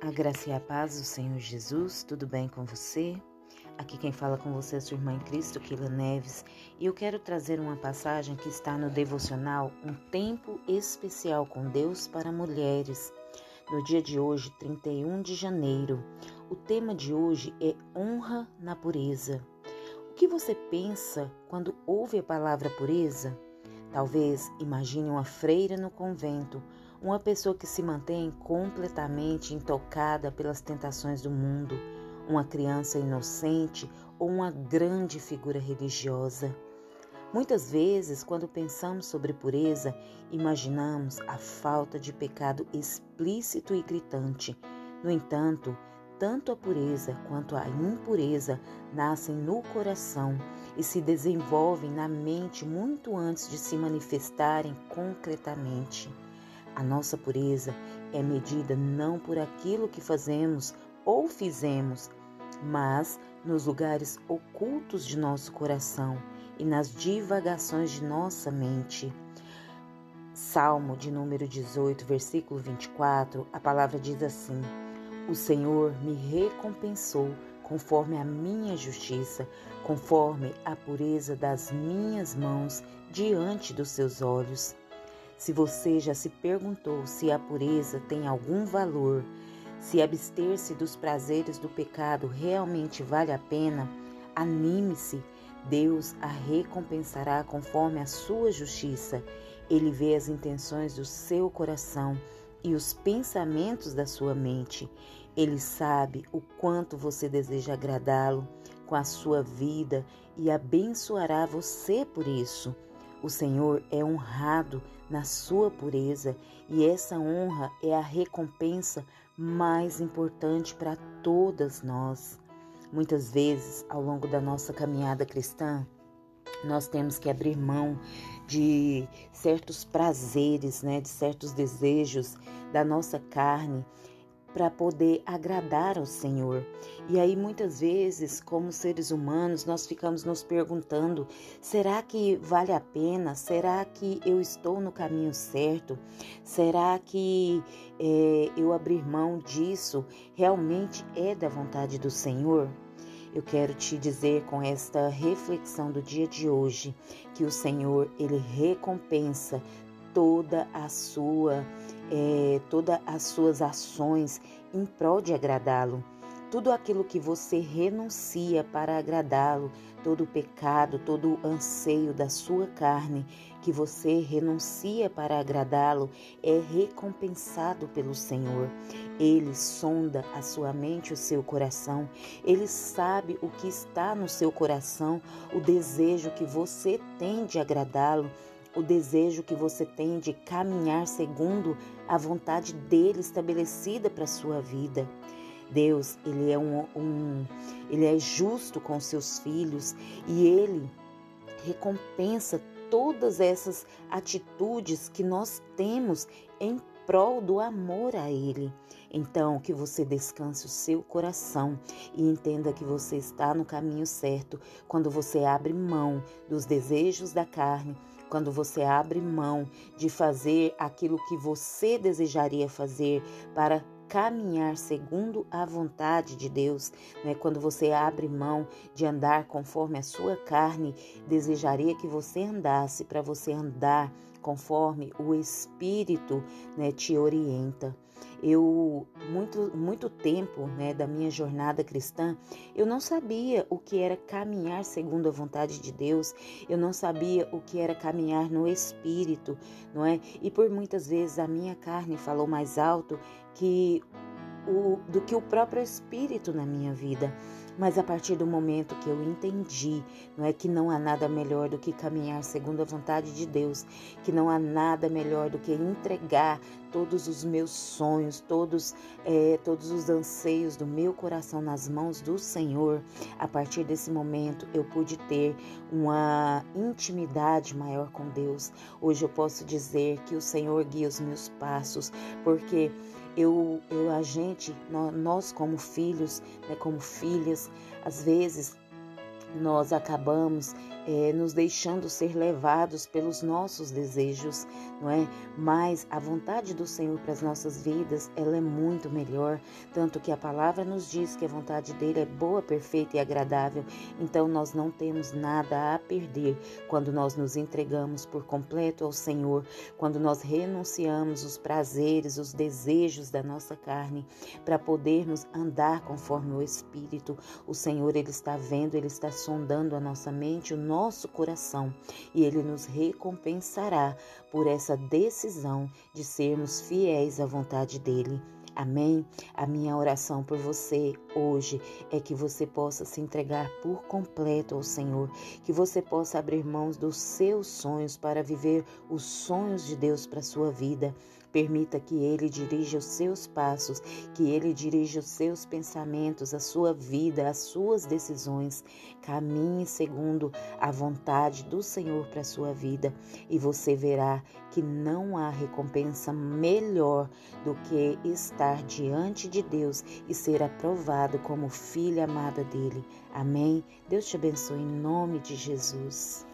A graça e a paz do Senhor Jesus, tudo bem com você? Aqui quem fala com você é sua irmã em Cristo, Kila Neves, e eu quero trazer uma passagem que está no devocional Um Tempo Especial com Deus para Mulheres. No dia de hoje, 31 de janeiro, o tema de hoje é Honra na Pureza. O que você pensa quando ouve a palavra pureza? Talvez imagine uma freira no convento uma pessoa que se mantém completamente intocada pelas tentações do mundo, uma criança inocente ou uma grande figura religiosa. Muitas vezes, quando pensamos sobre pureza, imaginamos a falta de pecado explícito e gritante. No entanto, tanto a pureza quanto a impureza nascem no coração e se desenvolvem na mente muito antes de se manifestarem concretamente. A nossa pureza é medida não por aquilo que fazemos ou fizemos, mas nos lugares ocultos de nosso coração e nas divagações de nossa mente. Salmo de número 18, versículo 24, a palavra diz assim: O Senhor me recompensou conforme a minha justiça, conforme a pureza das minhas mãos diante dos seus olhos. Se você já se perguntou se a pureza tem algum valor, se abster-se dos prazeres do pecado realmente vale a pena, anime-se. Deus a recompensará conforme a sua justiça. Ele vê as intenções do seu coração e os pensamentos da sua mente. Ele sabe o quanto você deseja agradá-lo com a sua vida e abençoará você por isso. O Senhor é honrado na sua pureza e essa honra é a recompensa mais importante para todas nós. Muitas vezes, ao longo da nossa caminhada cristã, nós temos que abrir mão de certos prazeres, né, de certos desejos da nossa carne para poder agradar ao Senhor. E aí muitas vezes, como seres humanos, nós ficamos nos perguntando: será que vale a pena? Será que eu estou no caminho certo? Será que é, eu abrir mão disso realmente é da vontade do Senhor? Eu quero te dizer com esta reflexão do dia de hoje que o Senhor ele recompensa toda a sua é, todas as suas ações em prol de agradá-lo. Tudo aquilo que você renuncia para agradá-lo, todo o pecado, todo o anseio da sua carne que você renuncia para agradá-lo, é recompensado pelo Senhor. Ele sonda a sua mente, o seu coração. Ele sabe o que está no seu coração, o desejo que você tem de agradá-lo o desejo que você tem de caminhar segundo a vontade dele estabelecida para a sua vida. Deus, ele é um, um, ele é justo com seus filhos e ele recompensa todas essas atitudes que nós temos em prol do amor a Ele. Então, que você descanse o seu coração e entenda que você está no caminho certo quando você abre mão dos desejos da carne quando você abre mão de fazer aquilo que você desejaria fazer para caminhar segundo a vontade de Deus, né? quando você abre mão de andar conforme a sua carne desejaria que você andasse, para você andar conforme o Espírito né, te orienta. Eu, muito, muito tempo né, da minha jornada cristã, eu não sabia o que era caminhar segundo a vontade de Deus, eu não sabia o que era caminhar no Espírito, não é? E por muitas vezes a minha carne falou mais alto que o, do que o próprio Espírito na minha vida. Mas a partir do momento que eu entendi, não é que não há nada melhor do que caminhar segundo a vontade de Deus, que não há nada melhor do que entregar todos os meus sonhos, todos, é, todos os anseios do meu coração nas mãos do Senhor. A partir desse momento eu pude ter uma intimidade maior com Deus. Hoje eu posso dizer que o Senhor guia os meus passos, porque eu, eu a gente, nós como filhos, né, como filhas, às vezes nós acabamos é, nos deixando ser levados pelos nossos desejos, não é? Mas a vontade do Senhor para as nossas vidas, ela é muito melhor, tanto que a palavra nos diz que a vontade dele é boa, perfeita e agradável. Então nós não temos nada a perder quando nós nos entregamos por completo ao Senhor, quando nós renunciamos os prazeres, os desejos da nossa carne, para podermos andar conforme o Espírito. O Senhor ele está vendo, ele está sondando a nossa mente, o nosso coração, e ele nos recompensará por essa decisão de sermos fiéis à vontade dele. Amém? A minha oração por você hoje é que você possa se entregar por completo ao Senhor, que você possa abrir mãos dos seus sonhos para viver os sonhos de Deus para a sua vida. Permita que Ele dirija os seus passos, que Ele dirija os seus pensamentos, a sua vida, as suas decisões. Caminhe segundo a vontade do Senhor para a sua vida e você verá que não há recompensa melhor do que estar diante de Deus e ser aprovado como filha amada dele. Amém? Deus te abençoe em nome de Jesus.